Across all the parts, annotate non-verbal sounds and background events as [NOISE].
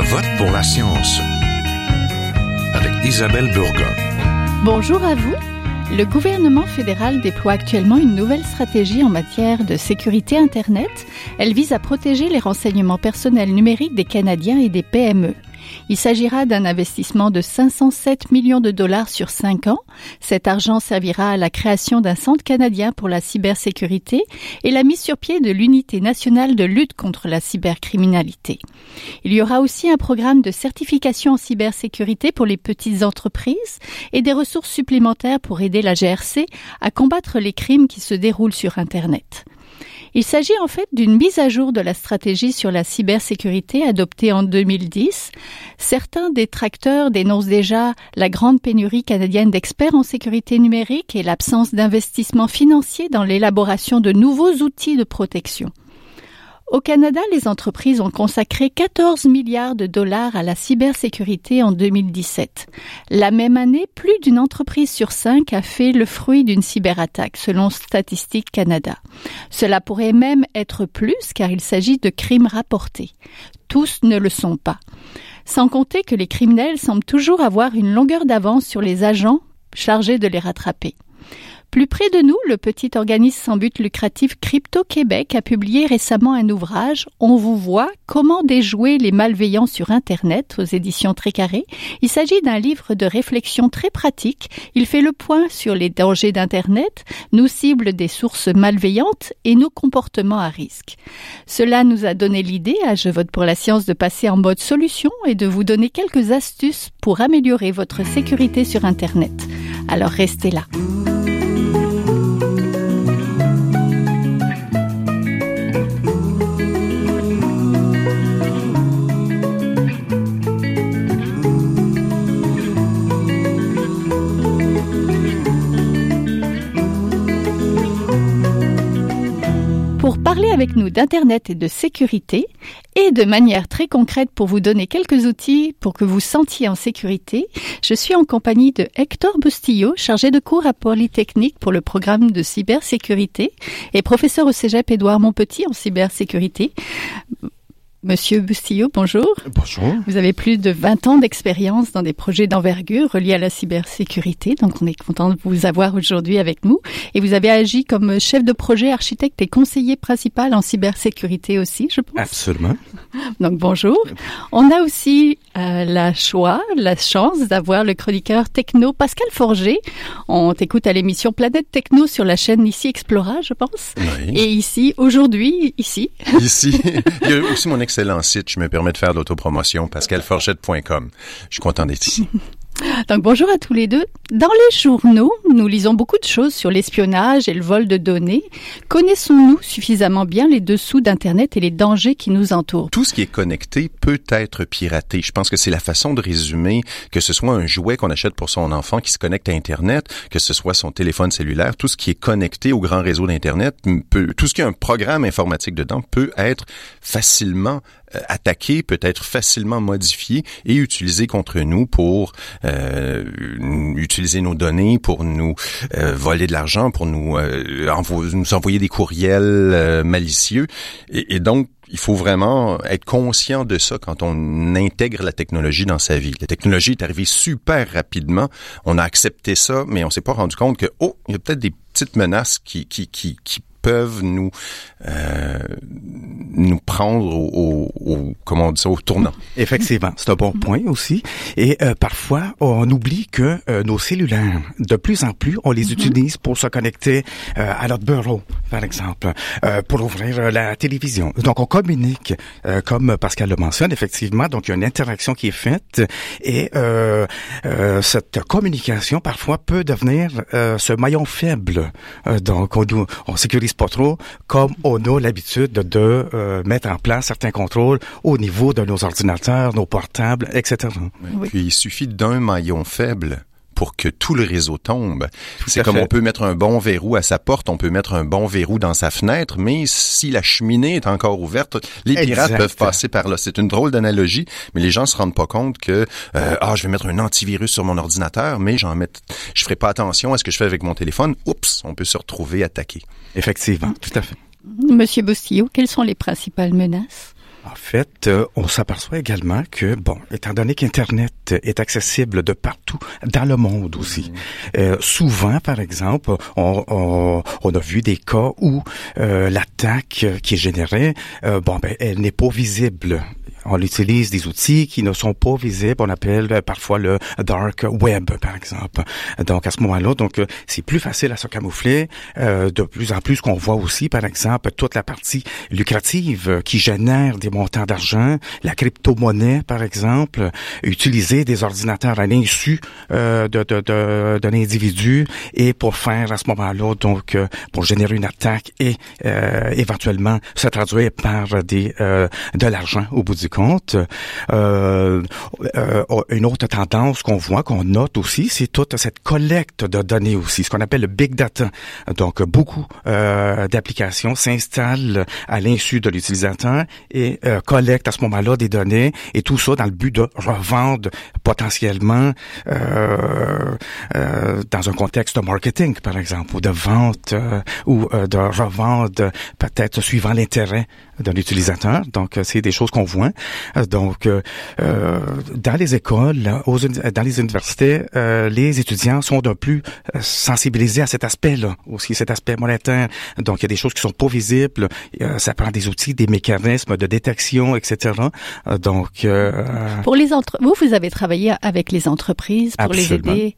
Je vote pour la science avec Isabelle Burgon. Bonjour à vous. Le gouvernement fédéral déploie actuellement une nouvelle stratégie en matière de sécurité Internet. Elle vise à protéger les renseignements personnels numériques des Canadiens et des PME. Il s'agira d'un investissement de 507 millions de dollars sur 5 ans. Cet argent servira à la création d'un centre canadien pour la cybersécurité et la mise sur pied de l'unité nationale de lutte contre la cybercriminalité. Il y aura aussi un programme de certification en cybersécurité pour les petites entreprises et des ressources supplémentaires pour aider la GRC à combattre les crimes qui se déroulent sur Internet. Il s'agit en fait d'une mise à jour de la stratégie sur la cybersécurité adoptée en 2010. Certains détracteurs dénoncent déjà la grande pénurie canadienne d'experts en sécurité numérique et l'absence d'investissement financier dans l'élaboration de nouveaux outils de protection. Au Canada, les entreprises ont consacré 14 milliards de dollars à la cybersécurité en 2017. La même année, plus d'une entreprise sur cinq a fait le fruit d'une cyberattaque, selon Statistique Canada. Cela pourrait même être plus car il s'agit de crimes rapportés. Tous ne le sont pas. Sans compter que les criminels semblent toujours avoir une longueur d'avance sur les agents chargés de les rattraper. Plus près de nous, le petit organisme sans but lucratif Crypto Québec a publié récemment un ouvrage On vous voit comment déjouer les malveillants sur Internet aux éditions Trécaré. Il s'agit d'un livre de réflexion très pratique. Il fait le point sur les dangers d'Internet, nous cible des sources malveillantes et nos comportements à risque. Cela nous a donné l'idée à Je vote pour la science de passer en mode solution et de vous donner quelques astuces pour améliorer votre sécurité sur Internet. Alors restez là. Avec nous d'Internet et de sécurité et de manière très concrète pour vous donner quelques outils pour que vous sentiez en sécurité. Je suis en compagnie de Hector Bustillo, chargé de cours à Polytechnique pour le programme de cybersécurité et professeur au Cégep Édouard Montpetit en cybersécurité. Monsieur Bustillo, bonjour. Bonjour. Vous avez plus de 20 ans d'expérience dans des projets d'envergure reliés à la cybersécurité, donc on est content de vous avoir aujourd'hui avec nous. Et vous avez agi comme chef de projet, architecte et conseiller principal en cybersécurité aussi, je pense. Absolument. [LAUGHS] Donc bonjour. On a aussi euh, la choix, la chance d'avoir le chroniqueur techno Pascal Forger. On t'écoute à l'émission Planète Techno sur la chaîne ici Explora, je pense. Oui. Et ici, aujourd'hui, ici. Ici, [LAUGHS] il y a aussi mon excellent site, je me permets de faire l'autopromotion, pascalforchette.com. Je suis content d'être ici. [LAUGHS] Donc bonjour à tous les deux. Dans les journaux, nous lisons beaucoup de choses sur l'espionnage et le vol de données. Connaissons-nous suffisamment bien les dessous d'Internet et les dangers qui nous entourent? Tout ce qui est connecté peut être piraté. Je pense que c'est la façon de résumer que ce soit un jouet qu'on achète pour son enfant qui se connecte à Internet, que ce soit son téléphone cellulaire, tout ce qui est connecté au grand réseau d'Internet, tout ce qui a un programme informatique dedans peut être facilement attaqué, peut être facilement modifié et utilisé contre nous pour euh, utiliser nos données, pour nous euh, voler de l'argent, pour nous, euh, nous envoyer des courriels euh, malicieux. Et, et donc, il faut vraiment être conscient de ça quand on intègre la technologie dans sa vie. La technologie est arrivée super rapidement. On a accepté ça, mais on s'est pas rendu compte que, oh, il y a peut-être des petites menaces qui, qui, qui, qui peuvent nous euh, nous prendre au, au, au, comment on dit ça, au tournant. Effectivement, c'est un bon point aussi. Et euh, parfois, on oublie que euh, nos cellulaires, de plus en plus, on les -hmm. utilise pour se connecter euh, à notre bureau, par exemple, euh, pour ouvrir la télévision. Donc, on communique, euh, comme Pascal le mentionne, effectivement. Donc, il y a une interaction qui est faite et euh, euh, cette communication, parfois, peut devenir euh, ce maillon faible. Euh, donc, on, on sécurise pas trop, comme on a l'habitude de, euh, mettre en place certains contrôles au niveau de nos ordinateurs, nos portables, etc. Puis il suffit d'un maillon faible pour que tout le réseau tombe. C'est comme fait. on peut mettre un bon verrou à sa porte, on peut mettre un bon verrou dans sa fenêtre, mais si la cheminée est encore ouverte, les pirates exact. peuvent passer par là. C'est une drôle d'analogie, mais les gens se rendent pas compte que euh, ah je vais mettre un antivirus sur mon ordinateur, mais j'en mets, je ferai pas attention à ce que je fais avec mon téléphone. Oups, on peut se retrouver attaqué. Effectivement, tout à fait. Monsieur Bostillot, quelles sont les principales menaces? En fait, euh, on s'aperçoit également que, bon, étant donné qu'Internet est accessible de partout dans le monde aussi, mm-hmm. euh, souvent, par exemple, on, on, a vu des cas où euh, l'attaque qui est générée, bon, ben, elle n'est pas visible on utilise des outils qui ne sont pas visibles. On appelle euh, parfois le dark web, par exemple. Donc à ce moment-là, donc euh, c'est plus facile à se camoufler. Euh, de plus en plus, qu'on voit aussi, par exemple, toute la partie lucrative qui génère des montants d'argent, la crypto-monnaie, par exemple, utiliser des ordinateurs à l'insu euh, de, de, de, d'un individu et pour faire à ce moment-là, donc pour générer une attaque et éventuellement se traduire par des de l'argent au bout du compte. Euh, euh, une autre tendance qu'on voit, qu'on note aussi, c'est toute cette collecte de données aussi, ce qu'on appelle le big data. Donc, beaucoup euh, d'applications s'installent à l'insu de l'utilisateur et euh, collectent à ce moment-là des données et tout ça dans le but de revendre potentiellement euh, euh, dans un contexte de marketing, par exemple, ou de vente ou de revendre peut-être suivant l'intérêt de l'utilisateur. Donc, c'est des choses qu'on voit. Donc, euh, euh, dans les écoles, aux, dans les universités, euh, les étudiants sont de plus sensibilisés à cet aspect-là, aussi cet aspect monétaire. Donc, il y a des choses qui sont pas visibles. ça prend des outils, des mécanismes de détection, etc. Donc, pour les entre vous, vous avez travaillé avec les entreprises pour les aider?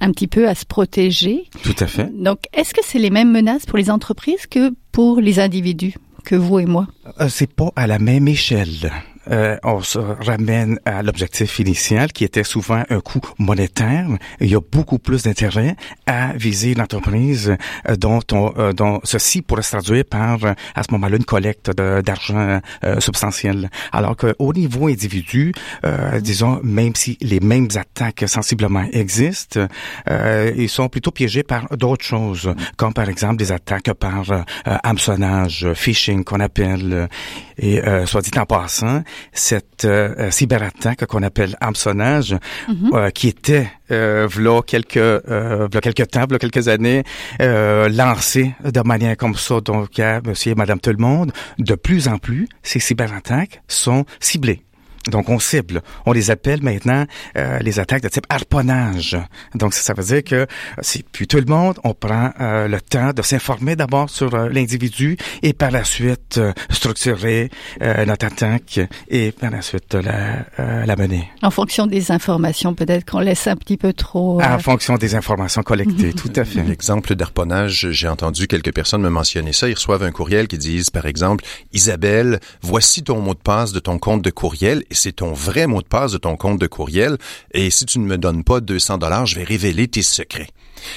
Un petit peu à se protéger. Tout à fait. Donc, est-ce que c'est les mêmes menaces pour les entreprises que pour les individus? que vous et moi? C'est pas à la même échelle. Euh, on se ramène à l'objectif initial qui était souvent un coût monétaire. Il y a beaucoup plus d'intérêt à viser l'entreprise euh, dont, on, euh, dont ceci pourrait se traduire par à ce moment-là une collecte d'argent substantiel. Alors qu'au niveau individu, disons même si les mêmes attaques sensiblement existent, ils sont plutôt piégés par d'autres choses, comme par exemple des attaques par hameçonnage, phishing qu'on appelle. Et soit dit en passant, cette euh, cyberattaque qu'on appelle hameçonnage, mhm. euh, qui était euh, v'là quelques euh, quelques temps, v'là quelques années, euh, lancée de manière comme ça, donc à Monsieur et Madame tout le monde, de plus en plus, ces cyberattaques sont ciblées. Donc, on cible. On les appelle maintenant euh, les attaques de type harponnage. Donc, ça, veut dire que c'est plus tout le monde. On prend euh, le temps de s'informer d'abord sur euh, l'individu et par la suite structurer notre attaque et par la suite la, la mener. En fonction des informations, peut-être qu'on laisse un petit peu trop... En fonction des informations collectées, tout à fait. [LAUGHS] L'exemple d'harponnage, j'ai entendu quelques personnes me mentionner ça. Ils reçoivent un courriel qui disent, par exemple, Isabelle, voici ton mot de passe de ton compte de courriel c'est ton vrai mot de passe de ton compte de courriel et si tu ne me donnes pas 200 dollars, je vais révéler tes secrets.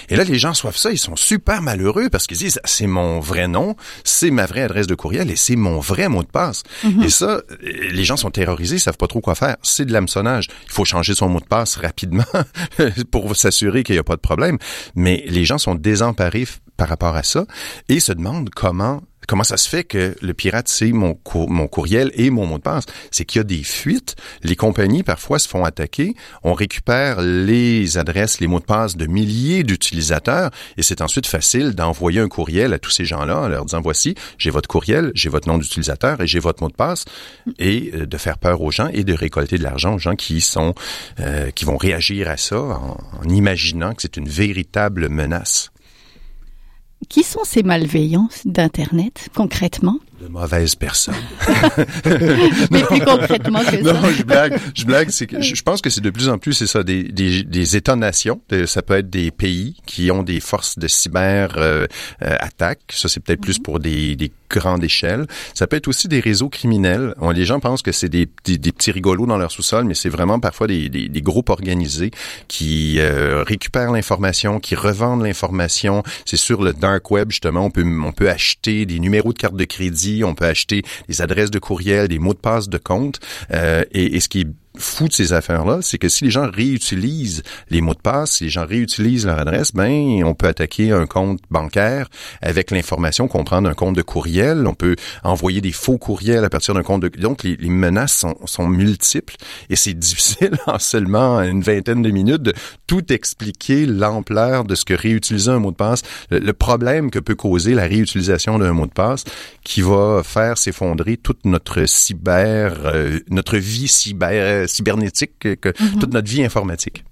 Et là, les gens reçoivent ça, ils sont super malheureux parce qu'ils disent, c'est mon vrai nom, c'est ma vraie adresse de courriel et c'est mon vrai mot de passe. Mhm. Et ça, les gens sont terrorisés, ils savent pas trop quoi faire. C'est de l'hameçonnage. Il faut changer son mot de passe rapidement [LAUGHS] pour s'assurer qu'il n'y a pas de problème. Mais les gens sont désemparés par rapport à ça et se demandent comment Comment ça se fait que le pirate sait mon, mon courriel et mon mot de passe? C'est qu'il y a des fuites. Les compagnies, parfois, se font attaquer. On récupère les adresses, les mots de passe de milliers d'utilisateurs et c'est ensuite facile d'envoyer un courriel à tous ces gens-là en leur disant, voici, j'ai votre courriel, j'ai votre nom d'utilisateur et j'ai votre mot de passe et euh, de faire peur aux gens et de récolter de l'argent aux gens qui sont, euh, qui vont réagir à ça en imaginant que c'est une véritable menace. Qui sont ces malveillants d'Internet, concrètement? De mauvaises personnes. [LAUGHS] [LAUGHS] Mais plus concrètement que ça. Non, je blague. Je blague. C'est que je pense que c'est de plus en plus, c'est ça, des, des, des États-nations. Ça peut être des pays qui ont des forces de cyber euh, euh attaque. Ça, c'est peut-être plus mhm. pour des, des grandes échelles. Ça peut être aussi des réseaux criminels. Les gens pensent que c'est des, des, petits rigolos dans leur sous-sol, mais c'est vraiment parfois des, des, groupes organisés qui euh, récupèrent l'information, qui revendent l'information. C'est sur le dark web justement. On peut on peut acheter des numéros de carte de crédit on peut acheter des adresses de courriel, des mots de passe de compte. Euh, et, ce qui fou de ces affaires-là, c'est que si les gens réutilisent les mots de passe, si les gens réutilisent leur adresse, ben on peut attaquer un compte bancaire avec l'information qu'on prend d'un compte de courriel. On peut envoyer des faux courriels à partir d'un compte de... Donc, les, menaces sont, sont, multiples et c'est [LAUGHS] difficile en seulement une vingtaine de minutes de tout expliquer l'ampleur de ce que réutiliser un mot de passe, le, problème que peut causer la réutilisation d'un mot de passe qui va faire s'effondrer toute notre cyber, euh, notre vie cyber cybernétique, que, mm-hmm. toute notre vie informatique.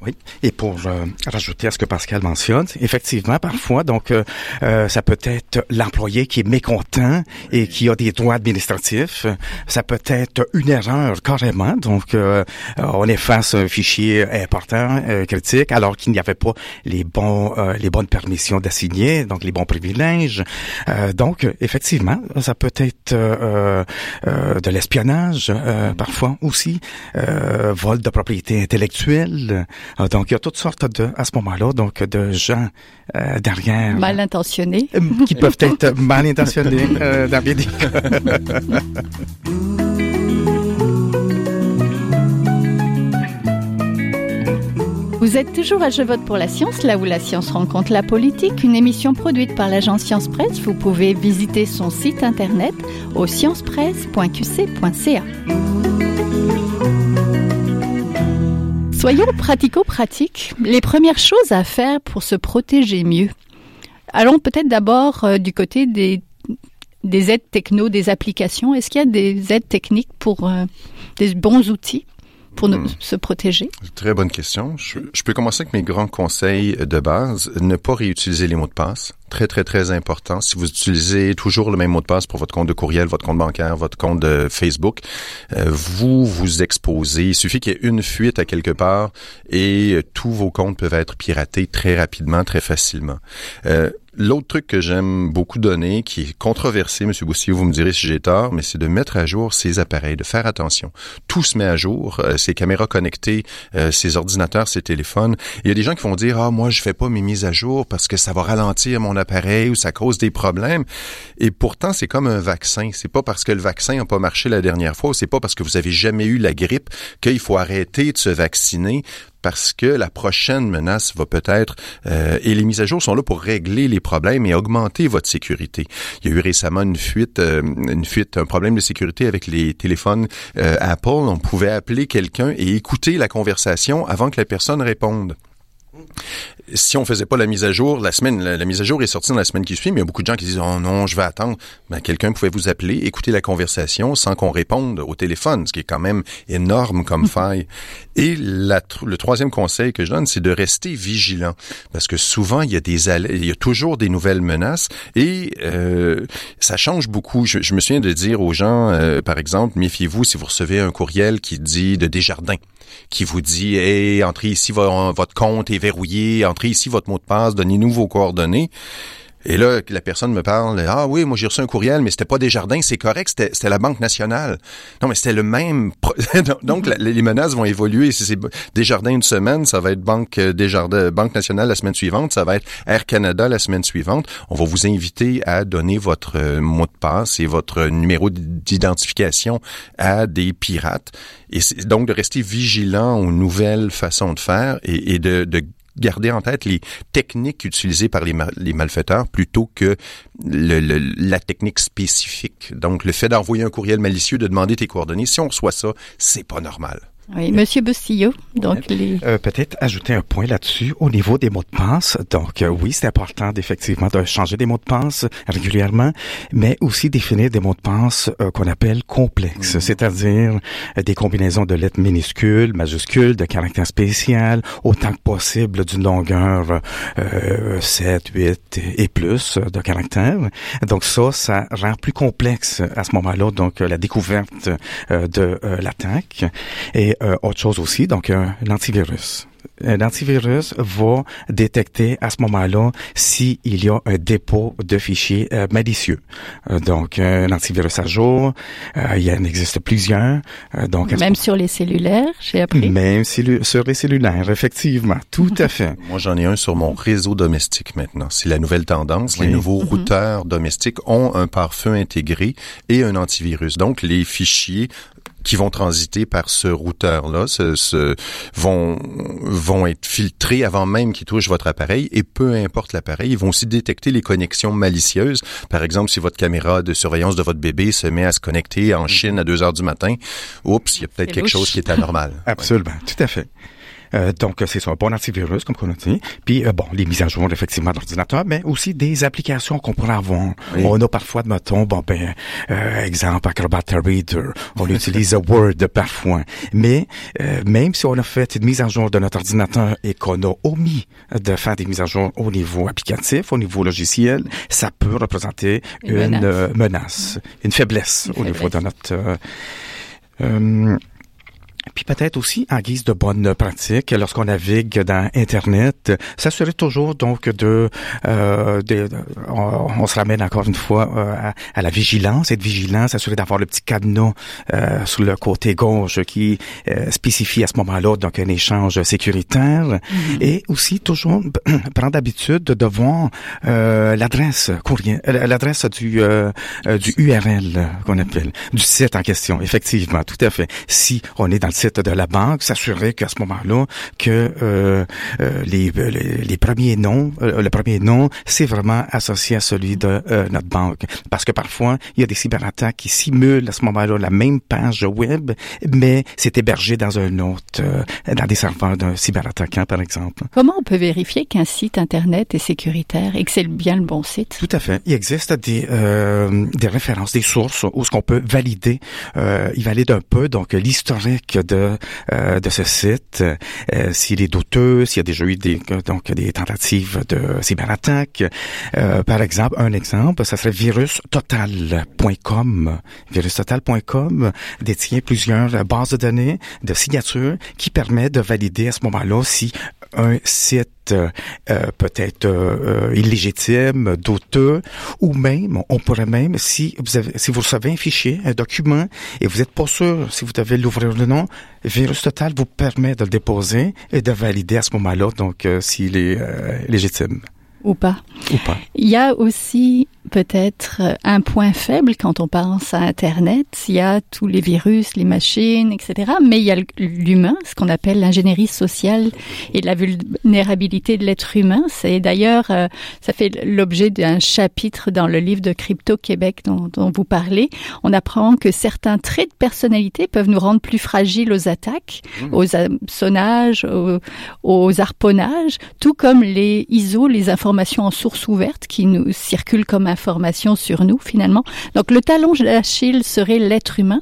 Oui. Et pour euh, rajouter à ce que Pascal mentionne, effectivement, parfois, donc, euh, euh, ça peut être l'employé qui est mécontent et qui a des droits administratifs. Ça peut être une erreur carrément. Donc, on efface un fichier important, critique, alors qu'il n'y avait pas les bons, les bonnes permissions d'assigner, donc les bons privilèges. donc, effectivement, ça peut être de l'espionnage, parfois aussi, vol de propriété intellectuelle. Ah, donc, il y a toutes sortes de, à ce moment-là, donc, de gens euh, derrière. Mal intentionnés. Euh, qui peuvent être mal intentionnés euh, dans bien des Vous êtes toujours à Je vote pour la science, là où la science rencontre la politique, une émission produite par l'agence Science Presse. Vous pouvez visiter son site internet au sciencepresse.qc.ca. Soyons pratico-pratiques. Les premières choses à faire pour se protéger mieux. Allons peut-être d'abord euh, du côté des, des aides techno, des applications. Est-ce qu'il y a des aides techniques pour euh, des bons outils? Pour hmm. se protéger? Très bonne question. Je, je, peux commencer avec mes grands conseils de base. Ne pas réutiliser les mots de passe. Très, très, très important. Si vous utilisez toujours le même mot de passe pour votre compte de courriel, votre compte bancaire, votre compte de Facebook, euh, vous vous exposez. Il suffit qu'il y ait une fuite à quelque part et tous vos comptes peuvent être piratés très rapidement, très facilement. Euh, L'autre truc que j'aime beaucoup donner, qui est controversé, M. Boussier, vous me direz si j'ai tort, mais c'est de mettre à jour ces appareils, de faire attention. Tout se met à jour, euh, ces caméras connectées, euh, ces ordinateurs, ces téléphones. Il y a des gens qui vont dire, ah, moi, je fais pas mes mises à jour parce que ça va ralentir mon appareil ou ça cause des problèmes. Et pourtant, c'est comme un vaccin. C'est pas parce que le vaccin n'a pas marché la dernière fois, c'est pas parce que vous avez jamais eu la grippe qu'il faut arrêter de se vacciner parce que la prochaine menace va peut-être euh, et les mises à jour sont là pour régler les problèmes et augmenter votre sécurité. Il y a eu récemment une fuite, euh, une fuite, un problème de sécurité avec les téléphones euh, Apple. On pouvait appeler quelqu'un et écouter la conversation avant que la personne réponde si on faisait pas la mise à jour, la semaine, la, mise à jour est sortie dans la semaine qui suit, mais il y a beaucoup de gens qui disent, oh non, je vais attendre. Ben, quelqu'un pouvait vous appeler, écouter la conversation sans qu'on réponde au téléphone, ce qui est quand même énorme comme faille. Et le troisième conseil que je donne, c'est de rester vigilant. Parce que souvent, il y a des, il y a toujours des nouvelles menaces et, euh, ça change beaucoup. Je, me souviens de dire aux gens, euh, par exemple, méfiez-vous si vous recevez un courriel qui dit de Desjardins, qui vous dit, hey, entrez ici, votre compte est verrouillé, entrez ici votre mot de passe, donnez-nous vos coordonnées. Et là, la personne me parle, ah oui, moi j'ai reçu un courriel, mais c'était pas des jardins, c'est correct, c'était la Banque nationale. Non, mais c'était le même. [LAUGHS] Donc les menaces vont évoluer. Si c'est des jardins une semaine, ça va être Banque euh, des jardins, Banque nationale la semaine suivante, ça va être Air Canada la semaine suivante. On va vous inviter à donner votre euh, mot de passe et votre numéro d'identification à des pirates. Et donc de rester vigilant aux nouvelles façons de faire et, et de, de garder en tête les techniques utilisées par les, les malfaiteurs plutôt que le, la technique spécifique. Donc, le fait d'envoyer un courriel malicieux, de demander tes coordonnées, si on reçoit ça, c'est pas normal. Oui, Monsieur Bustillo, donc les... Euh, peut-être ajouter un point là-dessus au niveau des mots de passe. Donc euh, oui, c'est important effectivement de changer des mots de passe régulièrement, mais aussi définir des mots de passe euh, qu'on appelle complexes, mm-hmm. c'est-à-dire des combinaisons de lettres minuscules, majuscules, de caractères spécial, autant que possible d'une longueur 7, 8 et plus de caractères. Donc ça, ça rend plus complexe à ce moment-là donc la découverte de l'attaque et euh, autre chose aussi, donc un antivirus. L'antivirus va détecter à ce moment-là s'il y a un dépôt de fichiers euh, malicieux. Euh, donc, un antivirus à jour, il y en existe plusieurs. donc, même sur les cellulaires, j'ai appris. Même sur les cellulaires, effectivement, tout à fait. [LAUGHS] Moi, j'en ai un sur mon réseau domestique maintenant. C'est la nouvelle tendance. Les nouveaux mhm. routeurs domestiques ont un pare-feu intégré et un antivirus. Donc, les fichiers qui vont transiter par ce routeur-là ce, vont, vont être filtrés avant même qu'ils touchent votre appareil et peu importe l'appareil, ils vont aussi détecter les connexions malicieuses. Par exemple, si votre caméra de surveillance de votre bébé se met à se connecter en Chine à 2 heures du matin, oups, il y a peut-être quelque chose qui est anormal. [LAUGHS] Absolument, tout à fait. Euh, donc, c'est un bon antivirus, comme on a dit. Puis, euh, bon, les mises à jour, effectivement, d'ordinateur, mais aussi des applications qu'on pourrait avoir. On a parfois, mettons, bon, ben, euh, exemple, Acrobat Reader. On [LAUGHS] utilise Word parfois. Mais, même si on a fait une mise à jour de notre ordinateur et qu'on a omis de faire des mises à jour au niveau applicatif, au niveau logiciel, ça peut représenter une, menace. une faiblesse au niveau de notre... Puis peut-être aussi en guise de bonne pratique, lorsqu'on navigue dans Internet, s'assurer toujours donc de, euh, de on, se ramène encore une fois euh, à, la vigilance, être vigilant, s'assurer d'avoir le petit cadenas euh, sur le côté gauche qui euh, spécifie à ce moment-là donc un échange sécuritaire mm-hmm. et aussi toujours [CLEARS THROAT] prendre l'habitude de voir euh, l'adresse courrier, l'adresse du du URL qu'on appelle du site en question. Effectivement, tout à fait. Si on est dans le site de la banque, s'assurer qu'à ce moment-là, que euh, euh les, les, premiers noms, euh, le premier nom, c'est vraiment associé à celui de euh, notre banque. Parce que parfois, il y a des cyberattaques qui simulent à ce moment-là la même page web, mais c'est hébergé dans un autre, dans des serveurs d'un cyberattaquant, par exemple. Comment on peut vérifier qu'un site Internet est sécuritaire et que c'est bien le bon site? Tout à fait. Il existe des, des références, des sources où ce qu'on peut valider, il valide un peu donc l'historique de, euh, de ce site, euh, s'il est douteux, s'il y a déjà eu des, donc, des tentatives de cyberattaque. Euh, par exemple, un exemple, ça serait virustotal.com. Virustotal.com détient plusieurs bases de données de signatures qui permettent de valider à ce moment-là si un site euh, euh, peut-être euh, illégitime, douteux, ou même, on pourrait même, si vous avez, si vous recevez un fichier, un document, et vous n'êtes pas sûr si vous devez l'ouvrir ou non, Virus Total vous permet de le déposer et de valider à ce moment-là, donc s'il est légitime. Ou pas. Ou pas. Il y a aussi peut-être un point faible quand on pense à Internet. Il y a tous les virus, les machines, etc. Mais il y a l'humain, ce qu'on appelle l'ingénierie sociale et la vulnérabilité de l'être humain. C'est d'ailleurs, euh, ça fait l'objet d'un chapitre dans le livre de Crypto Québec dont, dont, vous parlez. On apprend que certains traits de personnalité peuvent nous rendre plus fragiles aux attaques, mmh. aux hameçonnages, aux, aux harponnages, tout comme les ISO, les informations en source ouverte qui nous circulent comme un information sur nous finalement. Donc le talon d'Achille serait l'être humain.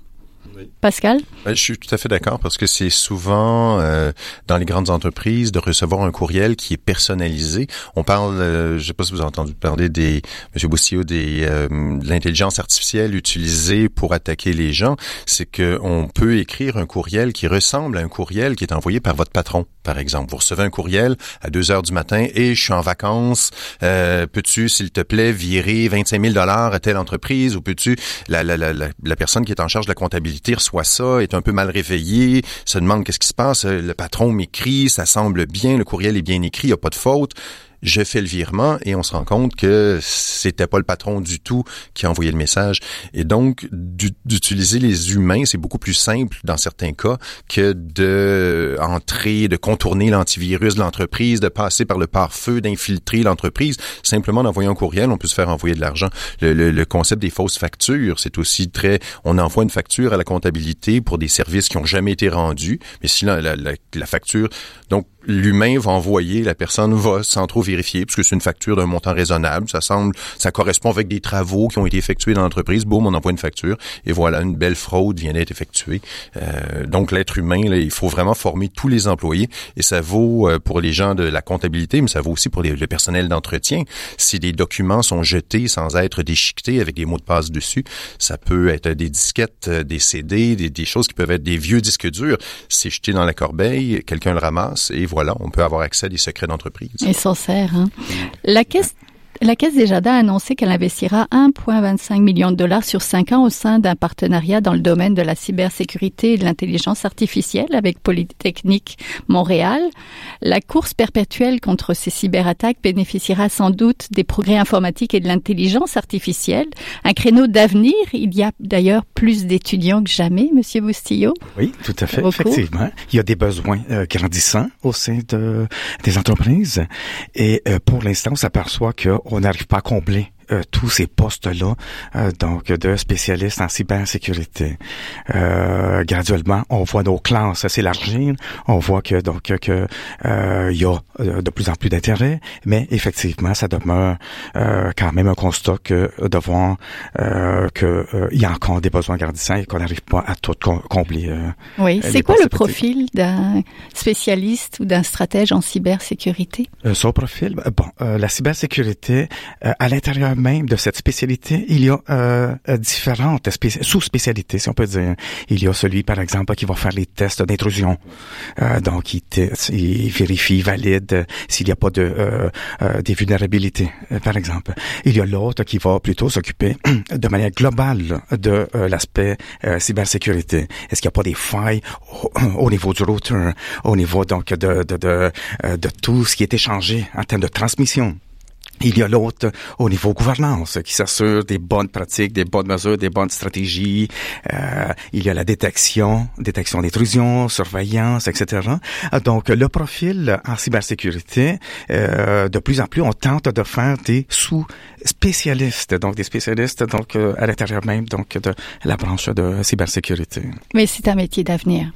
Pascal? Ben, je suis tout à fait d'accord parce que c'est souvent euh, dans les grandes entreprises de recevoir un courriel qui est personnalisé. On parle, euh, je sais pas si vous avez entendu parler des, Monsieur Boussio, des euh, de l'intelligence artificielle utilisée pour attaquer les gens. C'est que on peut écrire un courriel qui ressemble à un courriel qui est envoyé par votre patron, par exemple. Vous recevez un courriel à 2 heures du matin et je suis en vacances. peux-tu, s'il te plaît, virer 25 000 dollars à telle entreprise ou peux-tu la, la, la, la personne qui est en charge de la comptabilité reçoit ça, est un peu mal réveillé, se demande qu'est-ce qui se passe, le patron m'écrit, ça semble bien, le courriel est bien écrit, il n'y a pas de faute je fais le virement et on se rend compte que c'était pas le patron du tout qui a envoyé le message. Et donc, d'utiliser les humains, c'est beaucoup plus simple dans certains cas que de entrer, de contourner l'antivirus de l'entreprise, de passer par le pare-feu, d'infiltrer l'entreprise. Simplement en envoyant un courriel, on peut se faire envoyer de l'argent. Le, le, concept des fausses factures, c'est aussi très, on envoie une facture à la comptabilité pour des services qui ont jamais été rendus, mais si la, la, la facture, donc l'humain va envoyer, la personne va sans trop vérifier, puisque c'est une facture d'un montant raisonnable, ça semble, ça correspond avec des travaux qui ont été effectués dans l'entreprise, boum, on envoie une facture, et voilà, une belle fraude vient d'être effectuée. Euh, donc l'être humain, il faut vraiment former tous les employés, et ça vaut euh, pour les gens de la comptabilité, mais ça vaut aussi pour les, le personnel d'entretien. Si des documents sont jetés sans être déchiquetés avec des mots de passe dessus, ça peut être des disquettes, euh, des CD, des, des choses qui peuvent être des vieux disques durs. C'est jeté dans la corbeille, quelqu'un le ramasse, et voilà, on peut avoir accès à des secrets d'entreprise. Et s'en sert. Hein. La question La Caisse des Jardins a annoncé qu'elle investira 1,25 million de dollars sur cinq ans au sein d'un partenariat dans le domaine de la cybersécurité et de l'intelligence artificielle avec Polytechnique Montréal. La course perpétuelle contre ces cyberattaques bénéficiera sans doute des progrès informatiques et de l'intelligence artificielle. Un créneau d'avenir. Il y a d'ailleurs plus d'étudiants que jamais, Monsieur Boustillot. Oui, tout à fait. Effectivement, il y a des besoins euh, grandissants au sein de, des entreprises et euh, pour l'instant, on s'aperçoit qu'on n'arrive pas à combler euh, tous ces postes-là, euh, donc de spécialistes en cybersécurité. Euh, graduellement, on voit nos classes s'élargir, on voit que donc que il y a de plus en plus d'intérêt, mais effectivement, ça demeure quand même un constat que de voir que il y a encore des besoins grandissants et qu'on n'arrive pas à tout combler. oui, c'est quoi le profil d'un spécialiste ou d'un stratège en cybersécurité? Son profil, bon, la cybersécurité à l'intérieur même de cette spécialité, il y a euh, euh différentes sous-spécialités, si on peut dire. Il y a celui, par exemple, qui va faire les tests d'intrusion. Euh, donc, il, il, vérifie, valide euh, s'il n'y a pas de euh, des vulnérabilités, par exemple. Il y a l'autre qui va plutôt s'occuper [CLEARS THROAT] de manière globale de l'aspect cybersécurité. Est-ce qu'il n'y a pas des failles au, [CLEARS THROAT] niveau du router, au niveau donc de, de, de, de tout ce qui est échangé en termes de transmission? Il y a l'autre au niveau gouvernance qui s'assure des bonnes pratiques, des bonnes mesures, des bonnes stratégies. Euh, il y a la détection, détection d'intrusion, surveillance, etc. Donc le profil en cybersécurité, euh, de plus en plus, on tente de faire des sous-spécialistes, donc des spécialistes donc euh, à l'intérieur même donc de la branche de cybersécurité. Mais c'est un métier d'avenir.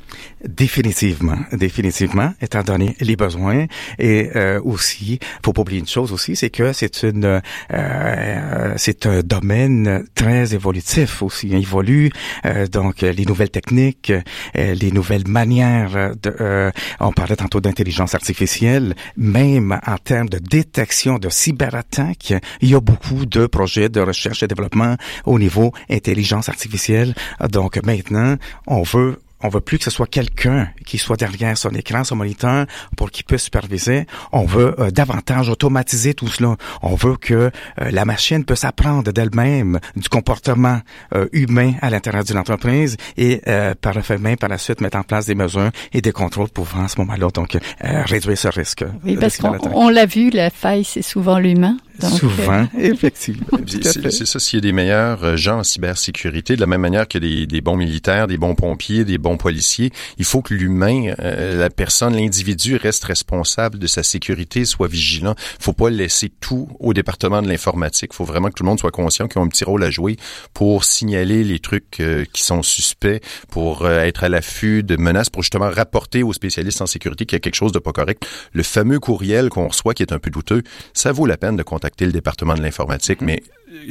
Définitivement, définitivement, étant donné les besoins et euh, aussi, faut pas oublier une chose aussi, c'est que c'est une euh, c'est un domaine très évolutif aussi. Il évolue euh, donc les nouvelles techniques, euh, les nouvelles manières. De, on parlait tantôt d'intelligence artificielle, même en termes de détection de cyberattaques, il y a beaucoup de projets de recherche et développement au niveau intelligence artificielle. Donc maintenant, on veut on veut plus que ce soit quelqu'un qui soit derrière son écran, son moniteur, pour qu'il puisse superviser. On veut euh, davantage automatiser tout cela. On veut que euh, la machine puisse apprendre d'elle-même du comportement euh, humain à l'intérieur d'une entreprise et par le fait même, par la suite, mettre en place des mesures et des contrôles pour à ce moment-là, donc réduire ce risque. Oui, parce qu'on l'a vu, la faille, c'est souvent l'humain. Souvent, [LAUGHS] effectivement. C'est ça, s'il y a des meilleurs gens en cybersécurité, de la même manière que des, des bons militaires, des bons pompiers, des bons policier, il faut que l'humain, euh, la personne, l'individu reste responsable de sa sécurité, soit vigilant. Il faut pas laisser tout au département de l'informatique. Il faut vraiment que tout le monde soit conscient qu'ils ont un petit rôle à jouer pour signaler les trucs euh, qui sont suspects, pour euh, être à l'affût de menaces, pour justement rapporter aux spécialistes en sécurité qu'il y a quelque chose de pas correct. Le fameux courriel qu'on reçoit qui est un peu douteux, ça vaut la peine de contacter le département de l'informatique, mais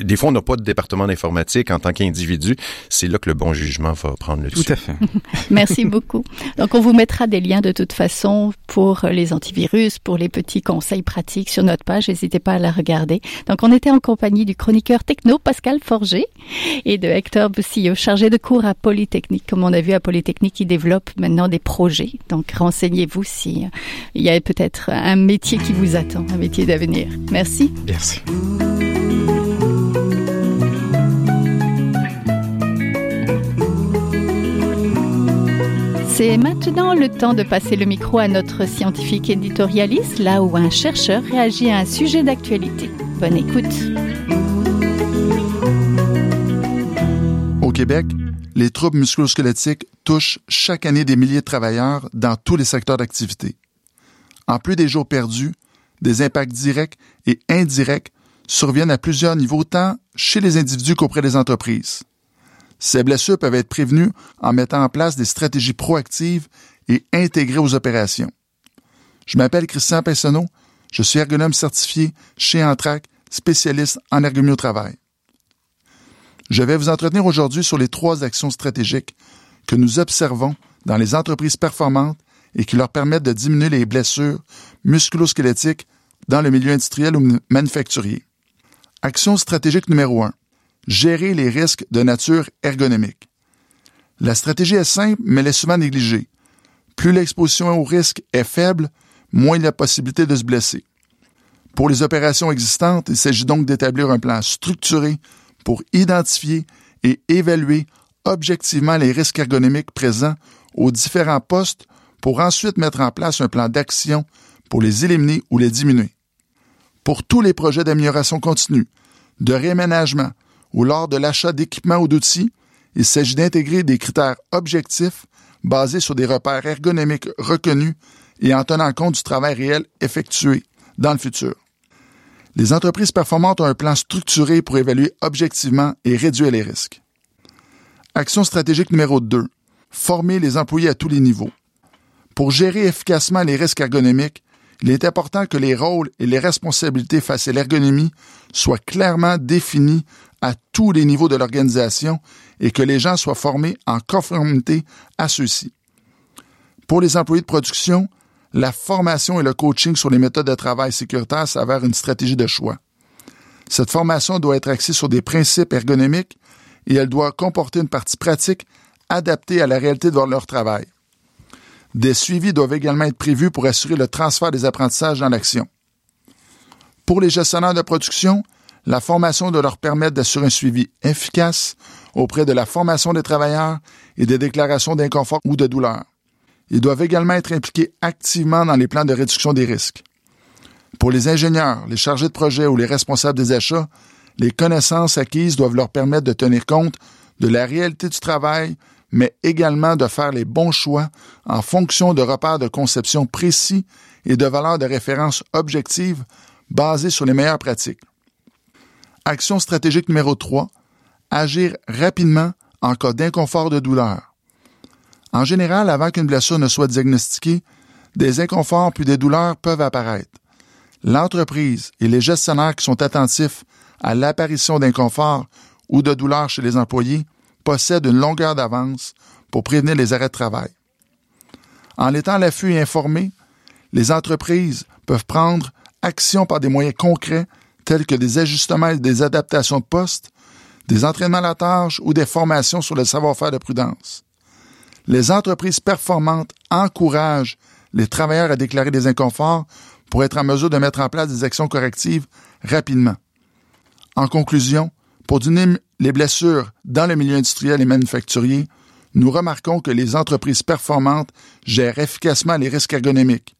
des fois, on n'a pas de département d'informatique en tant qu'individu. C'est là que le bon jugement va prendre le dessus. Tout à fait. [LAUGHS] Merci beaucoup. Donc, on vous mettra des liens de toute façon pour les antivirus, pour les petits conseils pratiques sur notre page. N'hésitez pas à la regarder. Donc, on était en compagnie du chroniqueur techno Pascal Forger et de Hector Bussillo, chargé de cours à Polytechnique. Comme on a vu à Polytechnique, il développe maintenant des projets. Donc, renseignez-vous si euh, il y a peut-être un métier qui vous attend, un métier d'avenir. Merci. Merci. C'est maintenant le temps de passer le micro à notre scientifique éditorialiste, là où un chercheur réagit à un sujet d'actualité. Bonne écoute. Au Québec, les troubles musculosquelettiques touchent chaque année des milliers de travailleurs dans tous les secteurs d'activité. En plus des jours perdus, des impacts directs et indirects surviennent à plusieurs niveaux tant chez les individus qu'auprès des entreprises. Ces blessures peuvent être prévenues en mettant en place des stratégies proactives et intégrées aux opérations. Je m'appelle Christian Pinsonneau, je suis ergonome certifié chez Antrac, spécialiste en ergonomie au travail. Je vais vous entretenir aujourd'hui sur les trois actions stratégiques que nous observons dans les entreprises performantes et qui leur permettent de diminuer les blessures musculosquelettiques dans le milieu industriel ou manufacturier. Action stratégique numéro 1 gérer les risques de nature ergonomique. La stratégie est simple, mais elle est souvent négligée. Plus l'exposition au risque est faible, moins il y a possibilité de se blesser. Pour les opérations existantes, il s'agit donc d'établir un plan structuré pour identifier et évaluer objectivement les risques ergonomiques présents aux différents postes pour ensuite mettre en place un plan d'action pour les éliminer ou les diminuer. Pour tous les projets d'amélioration continue, de réaménagement ou lors de l'achat d'équipements ou d'outils, il s'agit d'intégrer des critères objectifs basés sur des repères ergonomiques reconnus et en tenant compte du travail réel effectué dans le futur. Les entreprises performantes ont un plan structuré pour évaluer objectivement et réduire les risques. Action stratégique numéro 2. Former les employés à tous les niveaux. Pour gérer efficacement les risques ergonomiques, il est important que les rôles et les responsabilités face à l'ergonomie soient clairement définis à tous les niveaux de l'organisation et que les gens soient formés en conformité à ceux-ci. Pour les employés de production, la formation et le coaching sur les méthodes de travail sécuritaires s'avèrent une stratégie de choix. Cette formation doit être axée sur des principes ergonomiques et elle doit comporter une partie pratique adaptée à la réalité de leur travail. Des suivis doivent également être prévus pour assurer le transfert des apprentissages dans l'action. Pour les gestionnaires de production, la formation doit leur permettre d'assurer un suivi efficace auprès de la formation des travailleurs et des déclarations d'inconfort ou de douleur. Ils doivent également être impliqués activement dans les plans de réduction des risques. Pour les ingénieurs, les chargés de projet ou les responsables des achats, les connaissances acquises doivent leur permettre de tenir compte de la réalité du travail, mais également de faire les bons choix en fonction de repères de conception précis et de valeurs de référence objectives basées sur les meilleures pratiques. Action stratégique numéro 3. Agir rapidement en cas d'inconfort de douleur. En général, avant qu'une blessure ne soit diagnostiquée, des inconforts puis des douleurs peuvent apparaître. L'entreprise et les gestionnaires qui sont attentifs à l'apparition d'inconfort ou de douleurs chez les employés possèdent une longueur d'avance pour prévenir les arrêts de travail. En étant à l'affût et informés, les entreprises peuvent prendre action par des moyens concrets tels que des ajustements et des adaptations de poste, des entraînements à la tâche ou des formations sur le savoir-faire de prudence. Les entreprises performantes encouragent les travailleurs à déclarer des inconforts pour être en mesure de mettre en place des actions correctives rapidement. En conclusion, pour diminuer les blessures dans le milieu industriel et manufacturier, nous remarquons que les entreprises performantes gèrent efficacement les risques ergonomiques.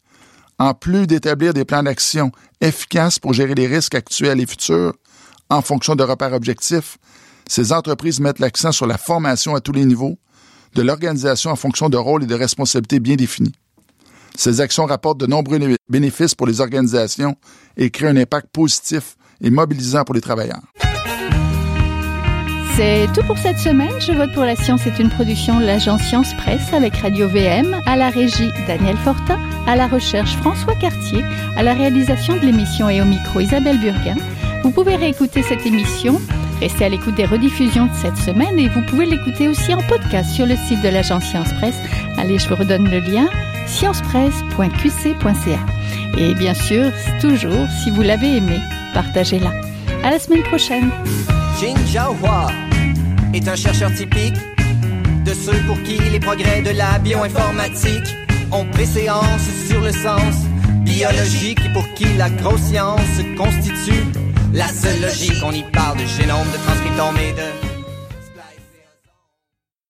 En plus d'établir des plans d'action efficaces pour gérer les risques actuels et futurs, en fonction de repères objectifs, ces entreprises mettent l'accent sur la formation à tous les niveaux, de l'organisation en fonction de rôles et de responsabilités bien définis. Ces actions rapportent de nombreux bénéfices pour les organisations et créent un impact positif et mobilisant pour les travailleurs. C'est tout pour cette semaine. Je vote pour la science est une production de l'agence Science Presse avec Radio VM, à la régie Daniel Fortin, à la recherche François Cartier, à la réalisation de l'émission et au micro Isabelle Burguin. Vous pouvez réécouter cette émission, rester à l'écoute des rediffusions de cette semaine et vous pouvez l'écouter aussi en podcast sur le site de l'agence Science Presse. Allez, je vous redonne le lien sciencepresse.qc.ca. Et bien sûr, toujours, si vous l'avez aimé, partagez-la. À la semaine prochaine. Jin Jiahua est un chercheur typique de ceux pour qui les progrès de la bioinformatique ont préséance sur le sens biologique et pour qui la grosse science constitue la seule logique. On y parle de génome, de transcriptome et de